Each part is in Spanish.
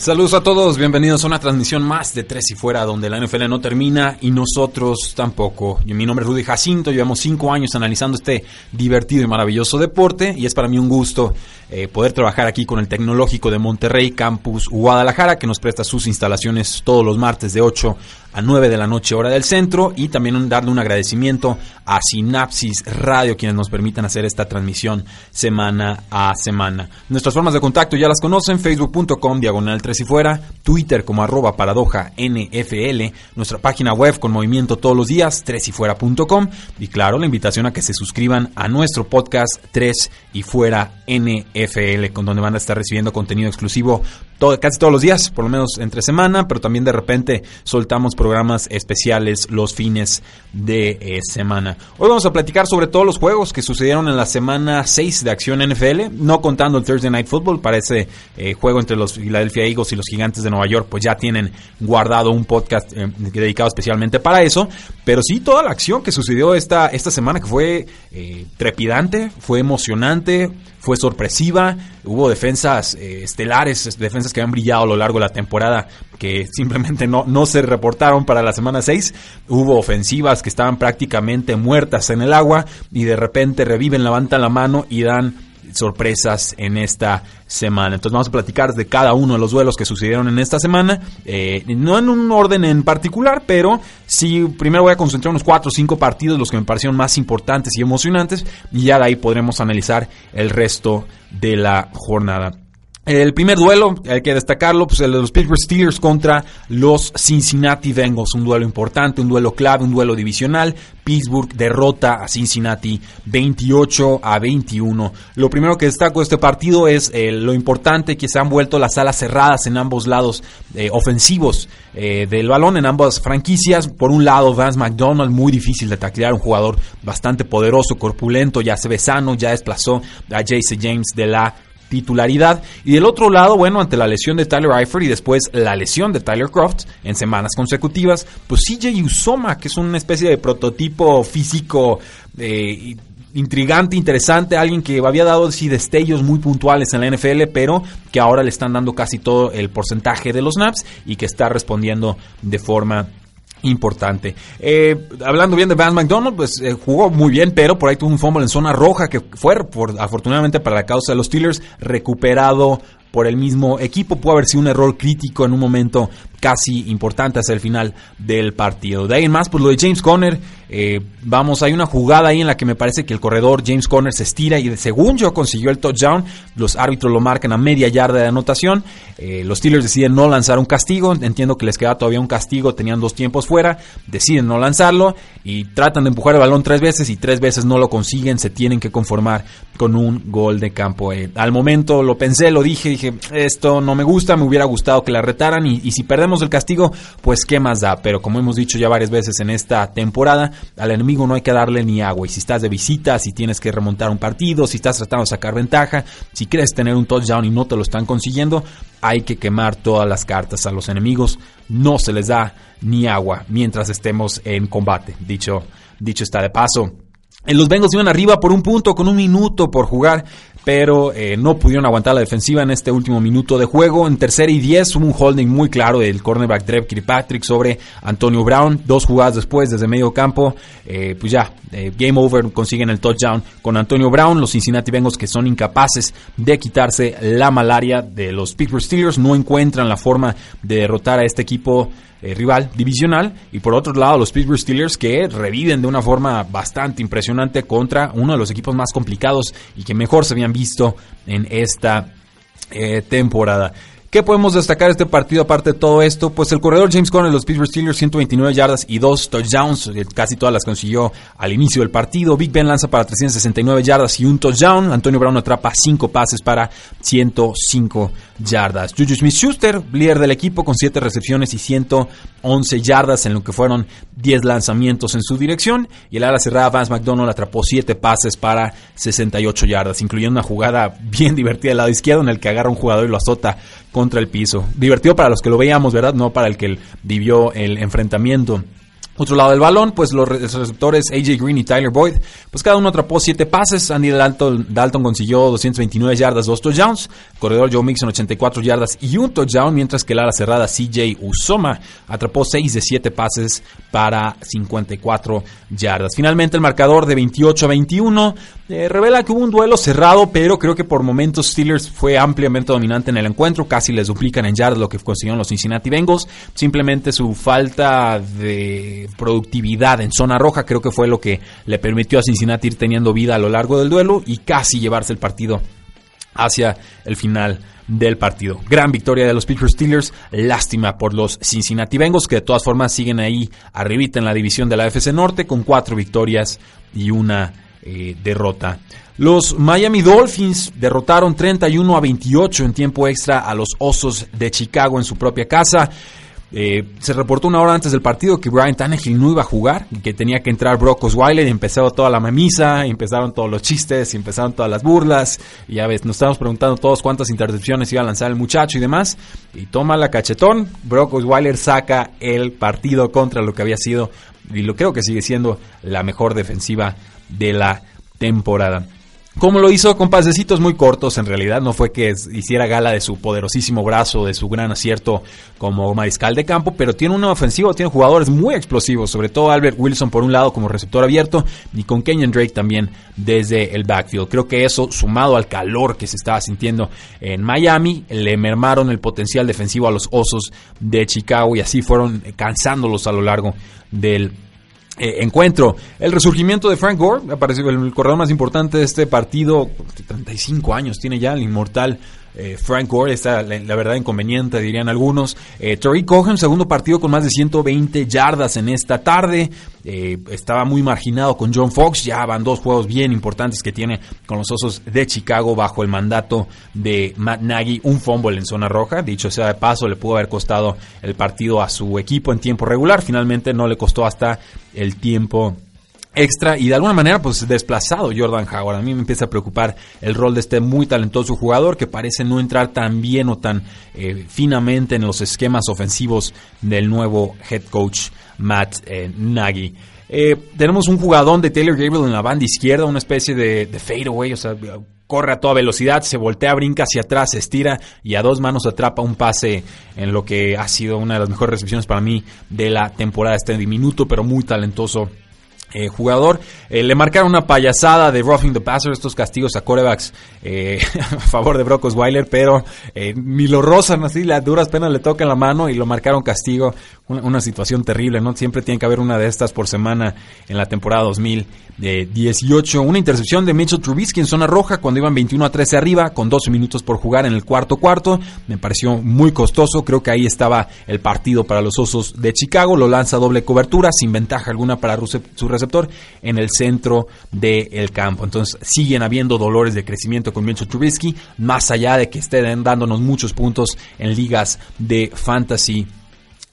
Saludos a todos, bienvenidos a una transmisión más de Tres y Fuera, donde la NFL no termina y nosotros tampoco. mi nombre es Rudy Jacinto, llevamos cinco años analizando este divertido y maravilloso deporte y es para mí un gusto eh, poder trabajar aquí con el Tecnológico de Monterrey, Campus Guadalajara, que nos presta sus instalaciones todos los martes de 8 a 9 de la noche hora del centro. Y también darle un agradecimiento a Sinapsis Radio quienes nos permitan hacer esta transmisión semana a semana. Nuestras formas de contacto ya las conocen, facebook.com diagonal 3 y fuera, Twitter como arroba paradoja NFL, nuestra página web con movimiento todos los días, 3 y fuera.com y claro, la invitación a que se suscriban a nuestro podcast 3 y fuera NFL con donde van a estar recibiendo contenido exclusivo casi todos los días, por lo menos entre semana, pero también de repente soltamos programas especiales los fines de eh, semana. Hoy vamos a platicar sobre todos los juegos que sucedieron en la semana 6 de Acción NFL, no contando el Thursday Night Football, para ese eh, juego entre los Philadelphia Eagles y los Gigantes de Nueva York, pues ya tienen guardado un podcast eh, dedicado especialmente para eso, pero sí toda la acción que sucedió esta, esta semana que fue trepidante, fue emocionante, fue sorpresiva, hubo defensas estelares, defensas que han brillado a lo largo de la temporada que simplemente no, no se reportaron para la semana 6. Hubo ofensivas que estaban prácticamente muertas en el agua y de repente reviven, levantan la mano y dan sorpresas en esta semana. Entonces vamos a platicar de cada uno de los duelos que sucedieron en esta semana, eh, no en un orden en particular, pero sí, primero voy a concentrar unos 4 o 5 partidos, los que me parecieron más importantes y emocionantes, y ya de ahí podremos analizar el resto de la jornada. El primer duelo, hay que destacarlo, pues el de los Pittsburgh Steelers contra los Cincinnati Bengals. Un duelo importante, un duelo clave, un duelo divisional. Pittsburgh derrota a Cincinnati 28 a 21. Lo primero que destaco de este partido es eh, lo importante que se han vuelto las alas cerradas en ambos lados eh, ofensivos eh, del balón, en ambas franquicias. Por un lado, Vance McDonald, muy difícil de taclear, un jugador bastante poderoso, corpulento, ya se ve sano, ya desplazó a Jace James de la titularidad. Y del otro lado, bueno, ante la lesión de Tyler Eifert y después la lesión de Tyler Croft en semanas consecutivas, pues CJ Usoma, que es una especie de prototipo físico eh, intrigante, interesante, alguien que había dado sí, destellos muy puntuales en la NFL, pero que ahora le están dando casi todo el porcentaje de los snaps y que está respondiendo de forma importante. Eh, hablando bien de Van McDonald, pues eh, jugó muy bien, pero por ahí tuvo un fumble en zona roja que fue, por, afortunadamente para la causa de los Steelers, recuperado por el mismo equipo. Pudo haber sido un error crítico en un momento casi importante hacia el final del partido. De ahí en más, pues lo de James Conner, eh, vamos, hay una jugada ahí en la que me parece que el corredor James Conner se estira y según yo consiguió el touchdown, los árbitros lo marcan a media yarda de anotación, eh, los Steelers deciden no lanzar un castigo, entiendo que les queda todavía un castigo, tenían dos tiempos fuera, deciden no lanzarlo y tratan de empujar el balón tres veces y tres veces no lo consiguen, se tienen que conformar con un gol de campo. Eh, al momento lo pensé, lo dije, dije, esto no me gusta, me hubiera gustado que la retaran y, y si perdemos el castigo, pues qué más da. Pero como hemos dicho ya varias veces en esta temporada, al enemigo no hay que darle ni agua. Y si estás de visita, si tienes que remontar un partido, si estás tratando de sacar ventaja, si quieres tener un touchdown y no te lo están consiguiendo, hay que quemar todas las cartas a los enemigos. No se les da ni agua mientras estemos en combate. Dicho, dicho está de paso. Los Bengals iban arriba por un punto con un minuto por jugar pero eh, no pudieron aguantar la defensiva en este último minuto de juego. En tercera y diez hubo un holding muy claro del cornerback Drev Kirkpatrick sobre Antonio Brown. Dos jugadas después, desde medio campo, eh, pues ya, eh, game over, consiguen el touchdown con Antonio Brown. Los Cincinnati Bengals que son incapaces de quitarse la malaria de los Pittsburgh Steelers no encuentran la forma de derrotar a este equipo eh, rival divisional. Y por otro lado, los Pittsburgh Steelers que reviven de una forma bastante impresionante contra uno de los equipos más complicados y que mejor se habían visto en esta eh, temporada. ¿Qué podemos destacar de este partido aparte de todo esto? Pues el corredor James Conner los Pittsburgh Steelers, 129 yardas y dos touchdowns, casi todas las consiguió al inicio del partido. Big Ben lanza para 369 yardas y un touchdown. Antonio Brown atrapa 5 pases para 105 yardas. Juju Smith-Schuster, líder del equipo con 7 recepciones y 111 yardas en lo que fueron 10 lanzamientos en su dirección. Y el ala cerrada Vance McDonald atrapó 7 pases para 68 yardas, incluyendo una jugada bien divertida del lado izquierdo en el que agarra un jugador y lo azota contra el piso. Divertido para los que lo veíamos, ¿verdad? No para el que vivió el enfrentamiento. Otro lado del balón, pues los receptores AJ Green y Tyler Boyd, pues cada uno atrapó 7 pases. Andy Dalton, Dalton consiguió 229 yardas, 2 touchdowns. Corredor Joe Mixon 84 yardas y un touchdown, mientras que el ala cerrada CJ Usoma atrapó 6 de 7 pases para 54 yardas. Finalmente el marcador de 28 a 21 eh, revela que hubo un duelo cerrado, pero creo que por momentos Steelers fue ampliamente dominante en el encuentro. Casi les duplican en yardas lo que consiguieron los Cincinnati Bengals. Simplemente su falta de productividad en zona roja creo que fue lo que le permitió a Cincinnati ir teniendo vida a lo largo del duelo y casi llevarse el partido hacia el final del partido. Gran victoria de los Pittsburgh Steelers, lástima por los Cincinnati Bengals que de todas formas siguen ahí arribita en la división de la FC Norte con cuatro victorias y una eh, derrota. Los Miami Dolphins derrotaron 31 a 28 en tiempo extra a los Osos de Chicago en su propia casa. Eh, se reportó una hora antes del partido que Brian Tannehill no iba a jugar y que tenía que entrar Brock Osweiler y empezó toda la mamisa, empezaron todos los chistes, empezaron todas las burlas. Y ya ves, nos estábamos preguntando todos cuántas intercepciones iba a lanzar el muchacho y demás. Y toma la cachetón, Brock Osweiler saca el partido contra lo que había sido, y lo creo que sigue siendo la mejor defensiva de la temporada. Como lo hizo con pasecitos muy cortos, en realidad no fue que hiciera gala de su poderosísimo brazo, de su gran acierto como mariscal de campo, pero tiene una ofensiva, tiene jugadores muy explosivos, sobre todo Albert Wilson por un lado como receptor abierto y con Kenyon Drake también desde el backfield. Creo que eso, sumado al calor que se estaba sintiendo en Miami, le mermaron el potencial defensivo a los Osos de Chicago y así fueron cansándolos a lo largo del eh, encuentro. El resurgimiento de Frank Gore, apareció el corredor más importante de este partido, 35 años tiene ya el inmortal eh, Frank Gore, está la, verdad inconveniente, dirían algunos. Eh, Terry Cohen, segundo partido con más de 120 yardas en esta tarde. Eh, estaba muy marginado con John Fox. Ya van dos juegos bien importantes que tiene con los Osos de Chicago bajo el mandato de Matt Nagy. Un fumble en zona roja. Dicho sea de paso, le pudo haber costado el partido a su equipo en tiempo regular. Finalmente no le costó hasta el tiempo extra y de alguna manera pues desplazado Jordan Howard. A mí me empieza a preocupar el rol de este muy talentoso jugador que parece no entrar tan bien o tan eh, finamente en los esquemas ofensivos del nuevo head coach Matt eh, Nagy. Eh, tenemos un jugador de Taylor Gabriel en la banda izquierda, una especie de, de fadeaway, o sea, corre a toda velocidad, se voltea, brinca hacia atrás, se estira y a dos manos atrapa un pase en lo que ha sido una de las mejores recepciones para mí de la temporada. Este diminuto pero muy talentoso eh, jugador. Eh, le marcaron una payasada de roughing the passer, estos castigos a corebacks eh, a favor de Brock Osweiler, pero ni lo rozan así, las duras penas le tocan la mano y lo marcaron castigo. Una, situación terrible, ¿no? Siempre tiene que haber una de estas por semana en la temporada 2018. Una intercepción de Mitchell Trubisky en zona roja cuando iban 21 a 13 arriba, con 12 minutos por jugar en el cuarto cuarto. Me pareció muy costoso, creo que ahí estaba el partido para los Osos de Chicago. Lo lanza doble cobertura, sin ventaja alguna para su receptor en el centro del campo. Entonces siguen habiendo dolores de crecimiento con Mitchell Trubisky, más allá de que estén dándonos muchos puntos en ligas de fantasy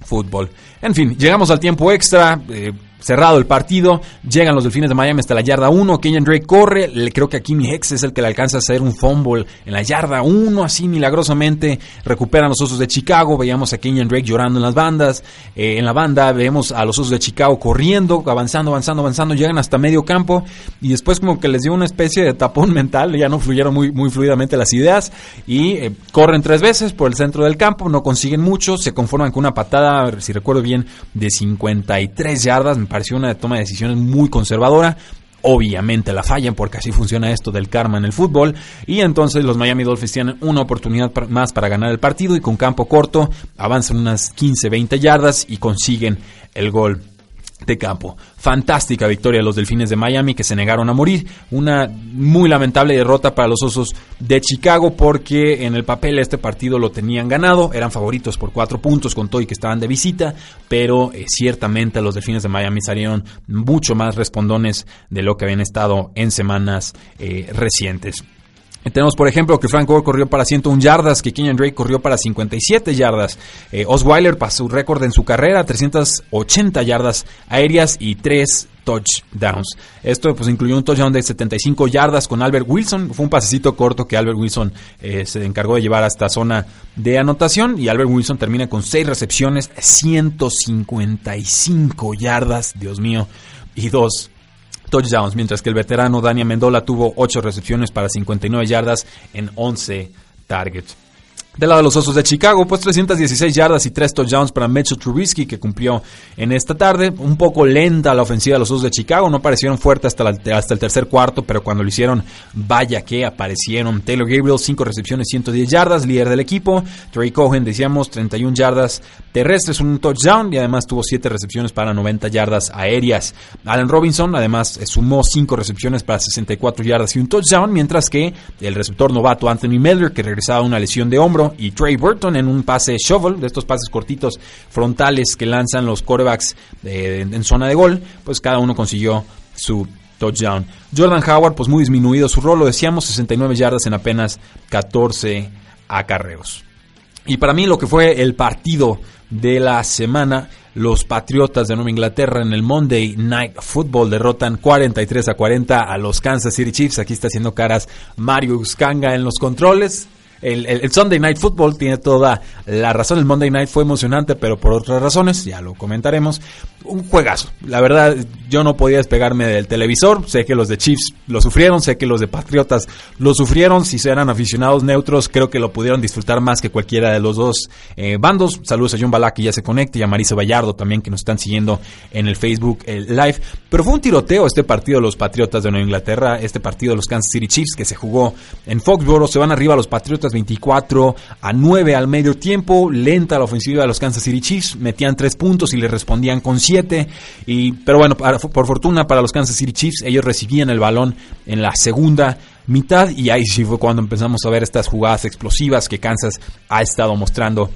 fútbol. En fin, llegamos al tiempo extra. Eh, cerrado el partido, llegan los Delfines de Miami hasta la yarda 1, Kenyan Drake corre, le, creo que aquí mi ex es el que le alcanza a hacer un fumble en la yarda 1, así milagrosamente recuperan los Osos de Chicago, veíamos a Kenyan Drake llorando en las bandas, eh, en la banda vemos a los Osos de Chicago corriendo, avanzando, avanzando, avanzando, llegan hasta medio campo y después como que les dio una especie de tapón mental, ya no fluyeron muy, muy fluidamente las ideas y eh, corren tres veces por el centro del campo, no consiguen mucho, se conforman con una patada, si recuerdo bien, de 53 yardas, pareció una toma de decisiones muy conservadora. Obviamente la fallan porque así funciona esto del karma en el fútbol. Y entonces los Miami Dolphins tienen una oportunidad más para ganar el partido y con campo corto avanzan unas 15-20 yardas y consiguen el gol campo. Fantástica victoria de los Delfines de Miami que se negaron a morir. Una muy lamentable derrota para los Osos de Chicago porque en el papel este partido lo tenían ganado. Eran favoritos por cuatro puntos con todo y que estaban de visita. Pero eh, ciertamente los Delfines de Miami salieron mucho más respondones de lo que habían estado en semanas eh, recientes. Tenemos, por ejemplo, que Frank Gore corrió para 101 yardas, que Kenyon Drake corrió para 57 yardas. Eh, Osweiler pasó su récord en su carrera, 380 yardas aéreas y 3 touchdowns. Esto pues incluyó un touchdown de 75 yardas con Albert Wilson. Fue un pasecito corto que Albert Wilson eh, se encargó de llevar a esta zona de anotación. Y Albert Wilson termina con 6 recepciones, 155 yardas, Dios mío, y 2 touchdowns, mientras que el veterano Dani Mendola tuvo 8 recepciones para 59 yardas en 11 targets. Del lado de los Osos de Chicago, pues 316 yardas y 3 touchdowns para Mitchell Trubisky, que cumplió en esta tarde. Un poco lenta la ofensiva de los Osos de Chicago, no parecieron fuertes hasta, hasta el tercer cuarto, pero cuando lo hicieron, vaya que aparecieron. Taylor Gabriel, 5 recepciones, 110 yardas, líder del equipo. Trey Cohen, decíamos, 31 yardas terrestres, un touchdown y además tuvo 7 recepciones para 90 yardas aéreas. Allen Robinson, además, sumó 5 recepciones para 64 yardas y un touchdown, mientras que el receptor novato Anthony Miller, que regresaba a una lesión de hombro, y Trey Burton en un pase shovel, de estos pases cortitos frontales que lanzan los quarterbacks en zona de gol, pues cada uno consiguió su touchdown. Jordan Howard, pues muy disminuido su rol, lo decíamos, 69 yardas en apenas 14 acarreos. Y para mí lo que fue el partido de la semana, los Patriotas de Nueva Inglaterra en el Monday Night Football derrotan 43 a 40 a los Kansas City Chiefs. Aquí está haciendo caras Mario Uscanga en los controles. El, Sunday Night Football tiene toda la razón. El Monday Night fue emocionante, pero por otras razones, ya lo comentaremos. Un juegazo. La verdad, yo no podía despegarme del televisor. Sé que los de Chiefs lo sufrieron, sé que los de Patriotas lo sufrieron. Si eran aficionados neutros, creo que lo pudieron disfrutar más que cualquiera de los dos eh, bandos. Saludos a John Balak que ya se conecta y a Marisa Vallardo también que nos están siguiendo en el Facebook Live. Pero fue un tiroteo este partido de los Patriotas de Nueva Inglaterra, este partido de los Kansas City Chiefs que se jugó en Foxborough. Se van arriba los Patriotas 24 a 9 al medio tiempo. Lenta la ofensiva de los Kansas City Chiefs. Metían 3 puntos y le respondían con 7. Y, pero bueno, por fortuna para los Kansas City Chiefs, ellos recibían el balón en la segunda mitad. Y ahí sí fue cuando empezamos a ver estas jugadas explosivas que Kansas ha estado mostrando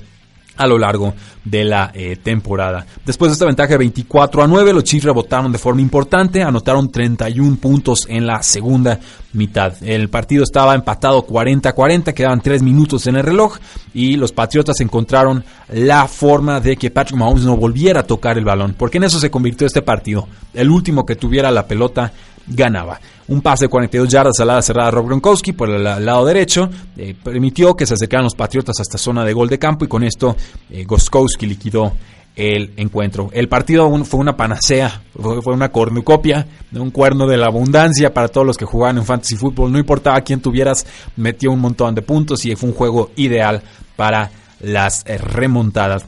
a lo largo de la eh, temporada. Después de esta ventaja de 24 a 9, los Chiefs rebotaron de forma importante, anotaron 31 puntos en la segunda mitad. El partido estaba empatado 40 a 40, quedaban 3 minutos en el reloj y los Patriotas encontraron la forma de que Patrick Mahomes no volviera a tocar el balón, porque en eso se convirtió este partido. El último que tuviera la pelota ganaba. Un pase de 42 yardas a la cerrada Rob Gronkowski por el lado derecho eh, permitió que se acercaran los Patriotas hasta zona de gol de campo y con esto eh, Goskowski liquidó el encuentro. El partido fue una panacea, fue una cornucopia, un cuerno de la abundancia para todos los que jugaban en fantasy football. No importaba quién tuvieras, metió un montón de puntos y fue un juego ideal para las eh, remontadas.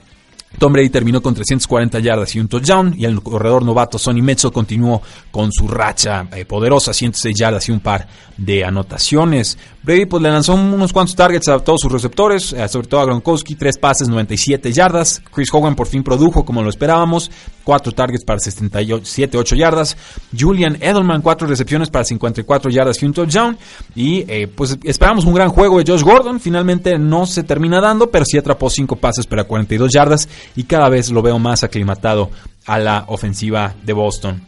Tom Brady terminó con 340 yardas y un touchdown y el corredor novato Sonny Mezzo continuó con su racha eh, poderosa, 106 yardas y un par de anotaciones. Brady pues, le lanzó unos cuantos targets a todos sus receptores, eh, sobre todo a Gronkowski, tres pases, 97 yardas. Chris Hogan por fin produjo como lo esperábamos, cuatro targets para 77, 8 yardas. Julian Edelman, cuatro recepciones para 54 yardas y un touchdown. Y eh, pues esperamos un gran juego de Josh Gordon, finalmente no se termina dando, pero sí atrapó cinco pases para 42 yardas y cada vez lo veo más aclimatado a la ofensiva de Boston.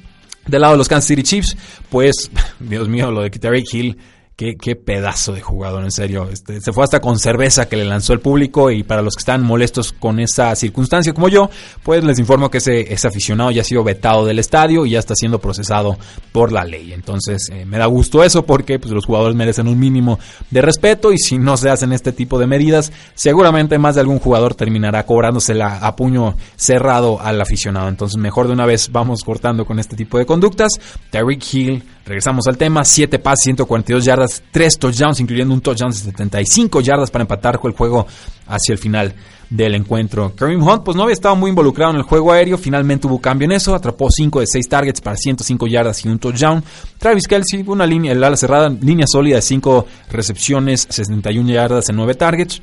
Del lado de los Kansas City Chiefs, pues, Dios mío, lo de Tyreek Hill Qué, pedazo de jugador, en serio. Este, se fue hasta con cerveza que le lanzó el público y para los que están molestos con esa circunstancia como yo, pues les informo que ese, aficionado ya ha sido vetado del estadio y ya está siendo procesado por la ley. Entonces eh, me da gusto eso porque pues, los jugadores merecen un mínimo de respeto y si no se hacen este tipo de medidas, seguramente más de algún jugador terminará cobrándosela a puño cerrado al aficionado. Entonces mejor de una vez vamos cortando con este tipo de conductas. Tyreek Hill Regresamos al tema, 7 pases, 142 yardas, 3 touchdowns, incluyendo un touchdown de 75 yardas para empatar el juego hacia el final del encuentro. Kareem Hunt pues no había estado muy involucrado en el juego aéreo, finalmente hubo cambio en eso, atrapó 5 de 6 targets para 105 yardas y un touchdown. Travis Kelsey, una línea, el ala cerrada, línea sólida de 5 recepciones, 61 yardas en 9 targets.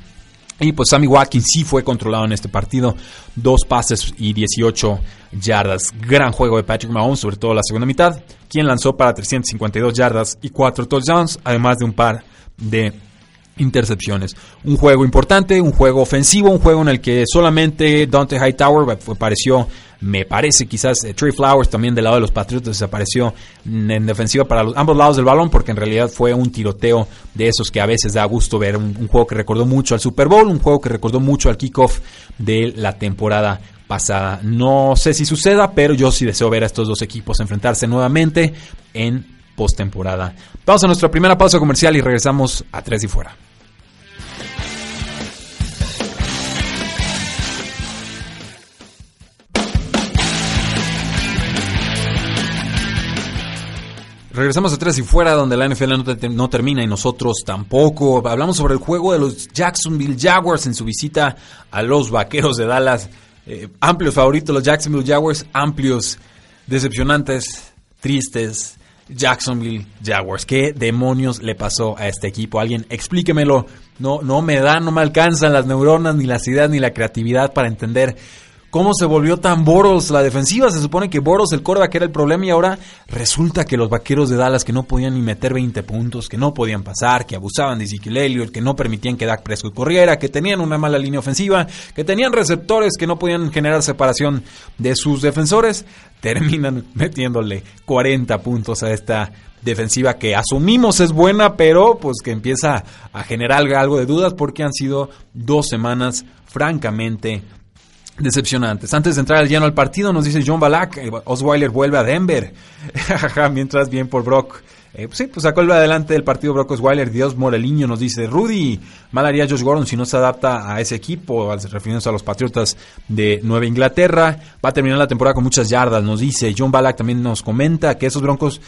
Y pues Sammy Watkins sí fue controlado en este partido. Dos pases y 18 yardas. Gran juego de Patrick Mahomes, sobre todo la segunda mitad, quien lanzó para 352 yardas y 4 touchdowns, además de un par de intercepciones. Un juego importante, un juego ofensivo, un juego en el que solamente Dante Hightower apareció, me parece quizás eh, Trey Flowers también del lado de los Patriotas desapareció en defensiva para ambos lados del balón porque en realidad fue un tiroteo de esos que a veces da gusto ver, un, un juego que recordó mucho al Super Bowl, un juego que recordó mucho al kickoff de la temporada pasada. No sé si suceda, pero yo sí deseo ver a estos dos equipos enfrentarse nuevamente en postemporada. Vamos a nuestra primera pausa comercial y regresamos a Tres y Fuera. Regresamos a Tres y Fuera, donde la NFL no, termina y nosotros tampoco. Hablamos sobre el juego de los Jacksonville Jaguars en su visita a los Vaqueros de Dallas. Eh, amplios favoritos los Jacksonville Jaguars, amplios, decepcionantes, tristes. Jacksonville Jaguars. ¿Qué demonios le pasó a este equipo? Alguien explíquemelo. No, no me dan, no me alcanzan las neuronas, ni las ideas, ni la creatividad para entender cómo se volvió tan Boros la defensiva. Se supone que Boros, el coreback, era el problema y ahora resulta que los vaqueros de Dallas que no podían ni meter 20 puntos, que no podían pasar, que abusaban de Ezekiel Elliott, que no permitían que Dak Prescott corriera, que tenían una mala línea ofensiva, que tenían receptores que no podían generar separación de sus defensores, terminan metiéndole 40 puntos a esta defensiva que asumimos es buena, pero pues que empieza a generar algo de dudas porque han sido dos semanas francamente decepcionantes. Antes de entrar al llano al partido, nos dice John Balak, eh, Osweiler vuelve a Denver. Mientras bien por Brock. Eh, sí, pues sacó el adelante del partido Brock Osweiler. Dios Moreliño nos dice, Rudy, mal haría Josh Gordon si no se adapta a ese equipo, refiriéndose a los Patriotas de Nueva Inglaterra. Va a terminar la temporada con muchas yardas, nos dice. John Balak también nos comenta que esos Broncos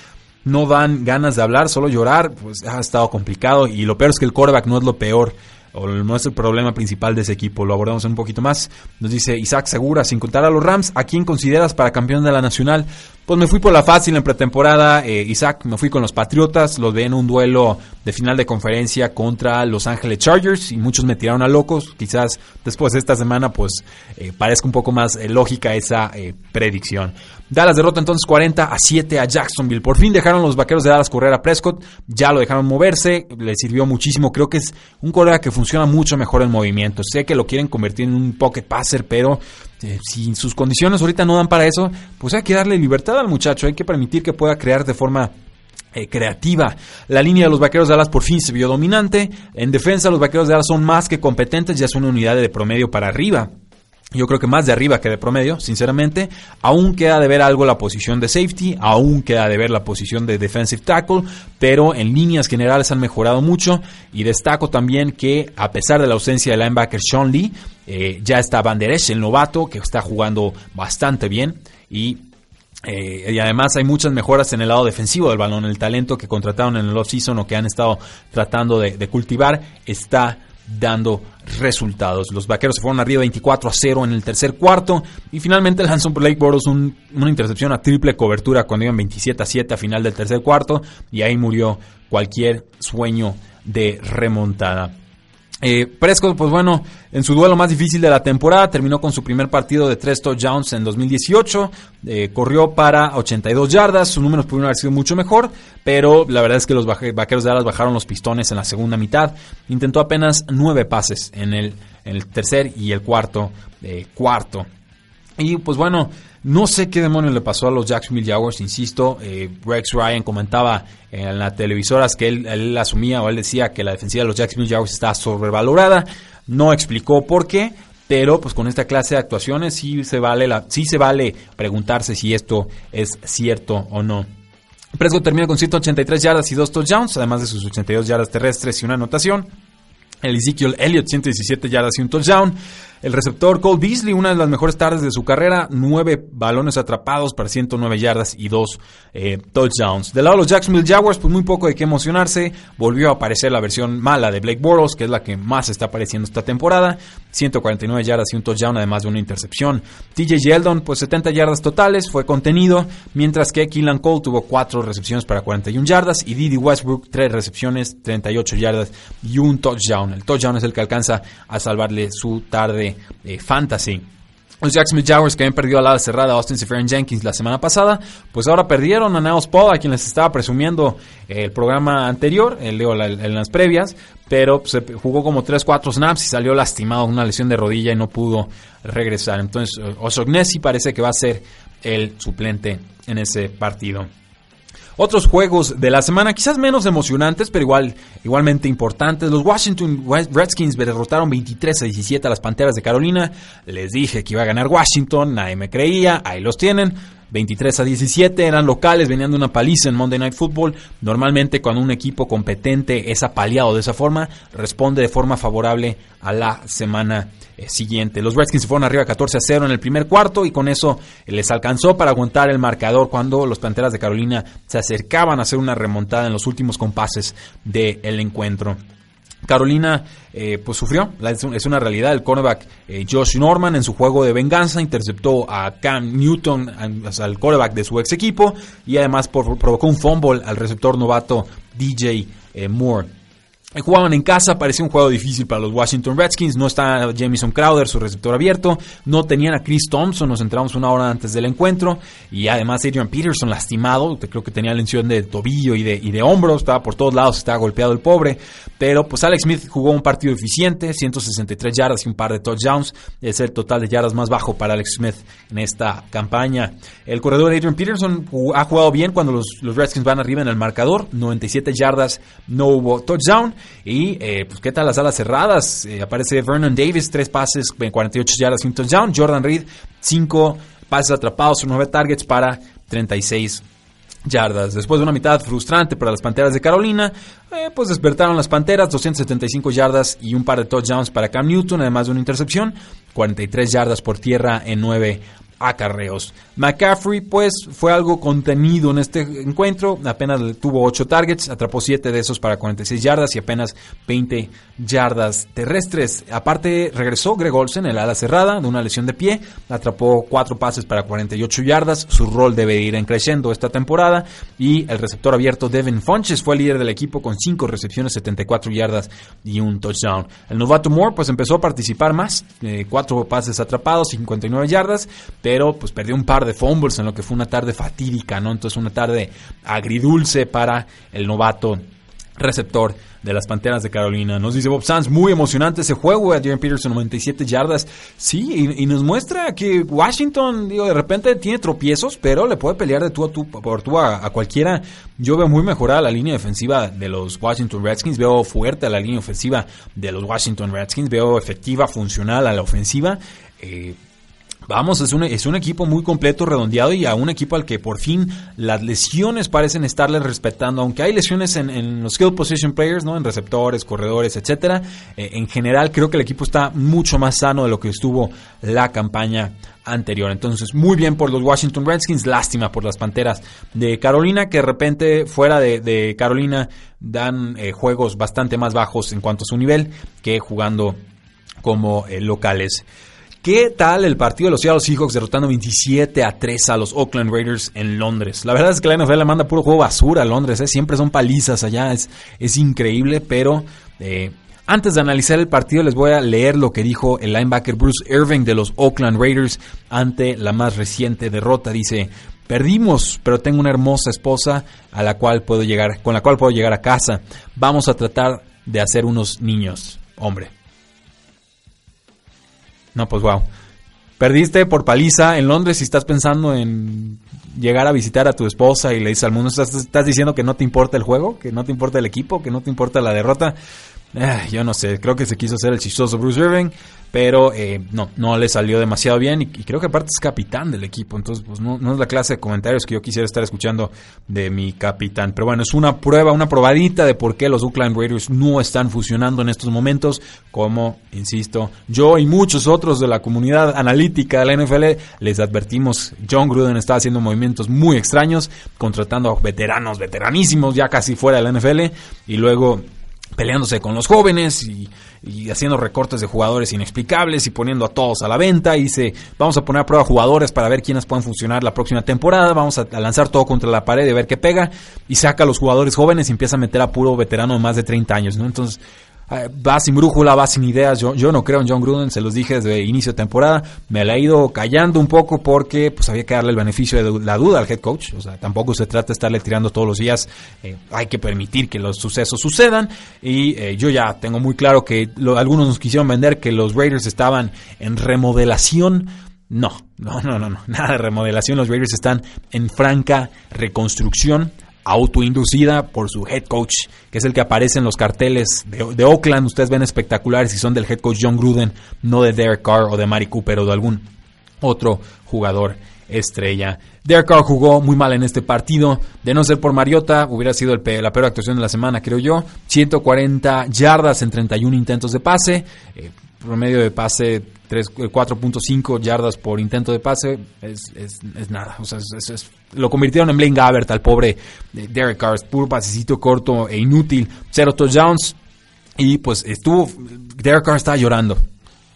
no dan ganas de hablar, solo llorar, pues ha estado complicado. Y lo peor es que el quarterback no es lo peor o no es el problema principal de ese equipo. Lo abordamos un poquito más. Nos dice Isaac Segura, sin contar a los Rams, ¿a quién consideras para campeón de la Nacional? Pues me fui por la fácil en pretemporada, eh, Isaac, me fui con los Patriotas, los ve en un duelo de final de conferencia contra Los Ángeles Chargers y muchos me tiraron a locos. Quizás después de esta semana pues eh, parezca un poco más eh, lógica esa predicción. Dallas derrota entonces 40 a 7 a Jacksonville. Por fin dejaron los vaqueros de Dallas correr a Prescott. Ya lo dejaron moverse. Le sirvió muchísimo. Creo que es un correa que funciona mucho mejor en movimiento. Sé que lo quieren convertir en un pocket passer, pero eh, si sus condiciones ahorita no dan para eso, pues hay que darle libertad al muchacho. Hay que permitir que pueda crear de forma eh, creativa. La línea de los vaqueros de Dallas por fin se vio dominante. En defensa, los vaqueros de Dallas son más que competentes, ya es una unidad de promedio para arriba yo creo que más de arriba que de promedio, sinceramente. Aún queda de ver algo la posición de safety, aún queda de ver la posición de defensive tackle, pero en líneas generales han mejorado mucho. Y destaco también que, a pesar de la ausencia del linebacker Sean Lee, eh, ya está Van Der Esch, el novato, que está jugando bastante bien. Y eh, y además hay muchas mejoras en el lado defensivo del balón. El talento que contrataron en el off-season o que han estado tratando de, de cultivar está dando resultados. Los vaqueros se fueron arriba 24 a 0 en el tercer cuarto y finalmente lanzó Blake Boros una intercepción a triple cobertura cuando iban 27 a 7 a final del tercer cuarto y ahí murió cualquier sueño de remontada. Eh, Prescott, pues bueno, en su duelo más difícil de la temporada, terminó con su primer partido de tres touchdowns en 2018, eh, corrió para 82 yardas, sus números pudieron haber sido mucho mejor, pero la verdad es que los vaqueros de Dallas bajaron los pistones en la segunda mitad, intentó apenas nueve pases en el, tercer y el cuarto eh, cuarto. Y pues bueno, no sé qué demonio le pasó a los Jacksonville Jaguars, insisto. Eh, Rex Ryan comentaba en las televisoras que él, asumía o él decía que la defensiva de los Jacksonville Jaguars estaba sobrevalorada. No explicó por qué, pero pues con esta clase de actuaciones sí se vale, la, sí se vale preguntarse si esto es cierto o no. Prescott termina con 183 yardas y 2 touchdowns, además de sus 82 yardas terrestres y una anotación. El Ezekiel Elliott, 117 yardas y un touchdown. El receptor Cole Beasley, una de las mejores tardes de su carrera, nueve balones atrapados para 109 yardas y dos eh, touchdowns. Del lado de los Jacksonville Jaguars, pues muy poco de qué emocionarse. Volvió a aparecer la versión mala de Blake Bortles, que es la que más está apareciendo esta temporada. 149 yardas y un touchdown, además de una intercepción. TJ Yeldon, pues 70 yardas totales, fue contenido, mientras que Keelan Cole tuvo 4 recepciones para 41 yardas y Didi Westbrook 3 recepciones, 38 yardas y un touchdown. El touchdown es el que alcanza a salvarle su tarde eh, fantasy. Los Jacksonville Jaguars que habían perdido a la cerrada a Austin Seferian Jenkins la semana pasada, pues ahora perdieron a Niles Paul, a quien les estaba presumiendo el programa anterior, el, leo en las previas, pero se jugó como 3-4 snaps y salió lastimado, una lesión de rodilla y no pudo regresar. Entonces, Osognesi parece que va a ser el suplente en ese partido. Otros juegos de la semana, quizás menos emocionantes, pero igual, igualmente importantes. Los Washington Redskins derrotaron 23 a 17 a las Panteras de Carolina. Les dije que iba a ganar Washington, nadie me creía, ahí los tienen. 23 a 17 eran locales, venían de una paliza en Monday Night Football. Normalmente cuando un equipo competente es apaleado de esa forma, responde de forma favorable a la semana eh, siguiente. Los Redskins se fueron arriba 14 a 0 en el primer cuarto y con eso les alcanzó para aguantar el marcador cuando los Panteras de Carolina se acercaban a hacer una remontada en los últimos compases del encuentro. Carolina eh, pues sufrió, es una realidad. El cornerback eh, Josh Norman en su juego de venganza interceptó a Cam Newton, al cornerback de su ex equipo, y además provocó un fumble al receptor novato DJ Moore. Jugaban en casa, parecía un juego difícil para los Washington Redskins. No está Jamison Crowder, su receptor abierto. No tenían a Chris Thompson, nos entramos una hora antes del encuentro. Y además Adrian Peterson lastimado, creo que tenía lesión de tobillo y de, y de hombro. Estaba por todos lados, estaba golpeado el pobre. Pero pues Alex Smith jugó un partido eficiente, 163 yardas y un par de touchdowns. Es el total de yardas más bajo para Alex Smith en esta campaña. El corredor Adrian Peterson ha jugado bien cuando los Redskins van arriba en el marcador. 97 yardas, no hubo touchdown. Y eh, pues qué tal las alas cerradas. Eh, aparece Vernon Davis, tres pases, 48 yardas y un. Jordan Reed, cinco pases atrapados, nueve targets para 36 yardas. Después de una mitad frustrante para las Panteras de Carolina, eh, pues despertaron las Panteras, 275 yardas y un par de touchdowns para Cam Newton, además de una intercepción, 43 yardas por tierra en 9 acarreos. McCaffrey pues fue algo contenido en este encuentro, apenas tuvo 8 targets, atrapó 7 de esos para 46 yardas y apenas 20 yardas terrestres. Aparte regresó Greg Olsen, el ala cerrada, de una lesión de pie, atrapó 4 pases para 48 yardas, su rol debe ir en creciendo esta temporada y el receptor abierto Devin Funches fue el líder del equipo con 5 recepciones, 74 yardas y un touchdown. El novato Moore pues empezó a participar más, 4 eh, pases atrapados, 59 yardas, pero pues perdió un par de fumbles en lo que fue una tarde fatídica, ¿no? Entonces una tarde agridulce para el novato receptor de las Panteras de Carolina. Nos dice Bob Sanz, muy emocionante ese juego, Adrian Peterson 97 yardas. Sí, y, nos muestra que Washington, digo, de repente tiene tropiezos, pero le puede pelear de tú a tú, por tú a, cualquiera. Yo veo muy mejorada la línea defensiva de los Washington Redskins, veo fuerte a la línea ofensiva de los Washington Redskins, veo efectiva, funcional a la ofensiva. Eh, Vamos, es un, es un equipo muy completo, redondeado y a un equipo al que por fin las lesiones parecen estarle respetando, aunque hay lesiones en, los skill position players, ¿no? En receptores, corredores, etcétera. Eh, en general creo que el equipo está mucho más sano de lo que estuvo la campaña anterior. Entonces, muy bien por los Washington Redskins, lástima por las Panteras de Carolina, que de repente fuera de, Carolina dan eh, juegos bastante más bajos en cuanto a su nivel que jugando como eh, locales. ¿Qué tal el partido de los Seattle Seahawks derrotando 27 a 3 a los Oakland Raiders en Londres? La verdad es que la NFL le manda puro juego basura a Londres, ¿eh? siempre son palizas allá, es, es increíble, pero eh, antes de analizar el partido les voy a leer lo que dijo el linebacker Bruce Irving de los Oakland Raiders ante la más reciente derrota. Dice, Perdimos, pero tengo una hermosa esposa a la cual puedo llegar, con la cual puedo llegar a casa. Vamos a tratar de hacer unos niños, hombre. No, pues wow. Perdiste por paliza en Londres y estás pensando en llegar a visitar a tu esposa y le dices al mundo, estás, estás diciendo que no te importa el juego, que no te importa el equipo, que no te importa la derrota. Eh, yo no sé, creo que se quiso hacer el chistoso Bruce Irving, pero eh, no, no le salió demasiado bien y, creo que aparte es capitán del equipo, entonces pues no, no, es la clase de comentarios que yo quisiera estar escuchando de mi capitán. Pero bueno, es una prueba, una probadita de por qué los Oakland Raiders no están fusionando en estos momentos, como, insisto, yo y muchos otros de la comunidad analítica de la NFL les advertimos, John Gruden está haciendo movimientos muy extraños, contratando a veteranos, veteranísimos, ya casi fuera de la NFL, y luego peleándose con los jóvenes y, haciendo recortes de jugadores inexplicables y poniendo a todos a la venta. Y dice vamos a poner a prueba jugadores para ver quiénes pueden funcionar la próxima temporada, vamos a, lanzar todo contra la pared y ver qué pega. Y saca a los jugadores jóvenes y empieza a meter a puro veterano de más de 30 años, ¿no? Entonces va sin brújula, va sin ideas. Yo, yo no creo en John Gruden, se los dije desde inicio de temporada. Me la he ido callando un poco porque pues había que darle el beneficio de la duda al head coach. O sea, tampoco se trata de estarle tirando todos los días. Eh, hay que permitir que los sucesos sucedan. Y eh, yo ya tengo muy claro que algunos nos quisieron vender que los Raiders estaban en remodelación. No, no, no, no, nada de remodelación. Los Raiders están en franca reconstrucción autoinducida por su head coach, que es el que aparece en los carteles de, Oakland. Ustedes ven espectaculares si son del head coach John Gruden, no de Derek Carr o de Mari Cooper o de algún otro jugador estrella. Derek Carr jugó muy mal en este partido. De no ser por Mariota, hubiera sido la peor actuación de la semana, creo yo. 140 yardas en 31 intentos de pase. Eh, promedio de pase 4.5 yardas por intento de pase es, nada. O sea, lo convirtieron en Blaine Gabbert al pobre Derek Carr. Puro pasecito corto e inútil. Cero touchdowns. Y pues estuvo. Derek Carr estaba llorando.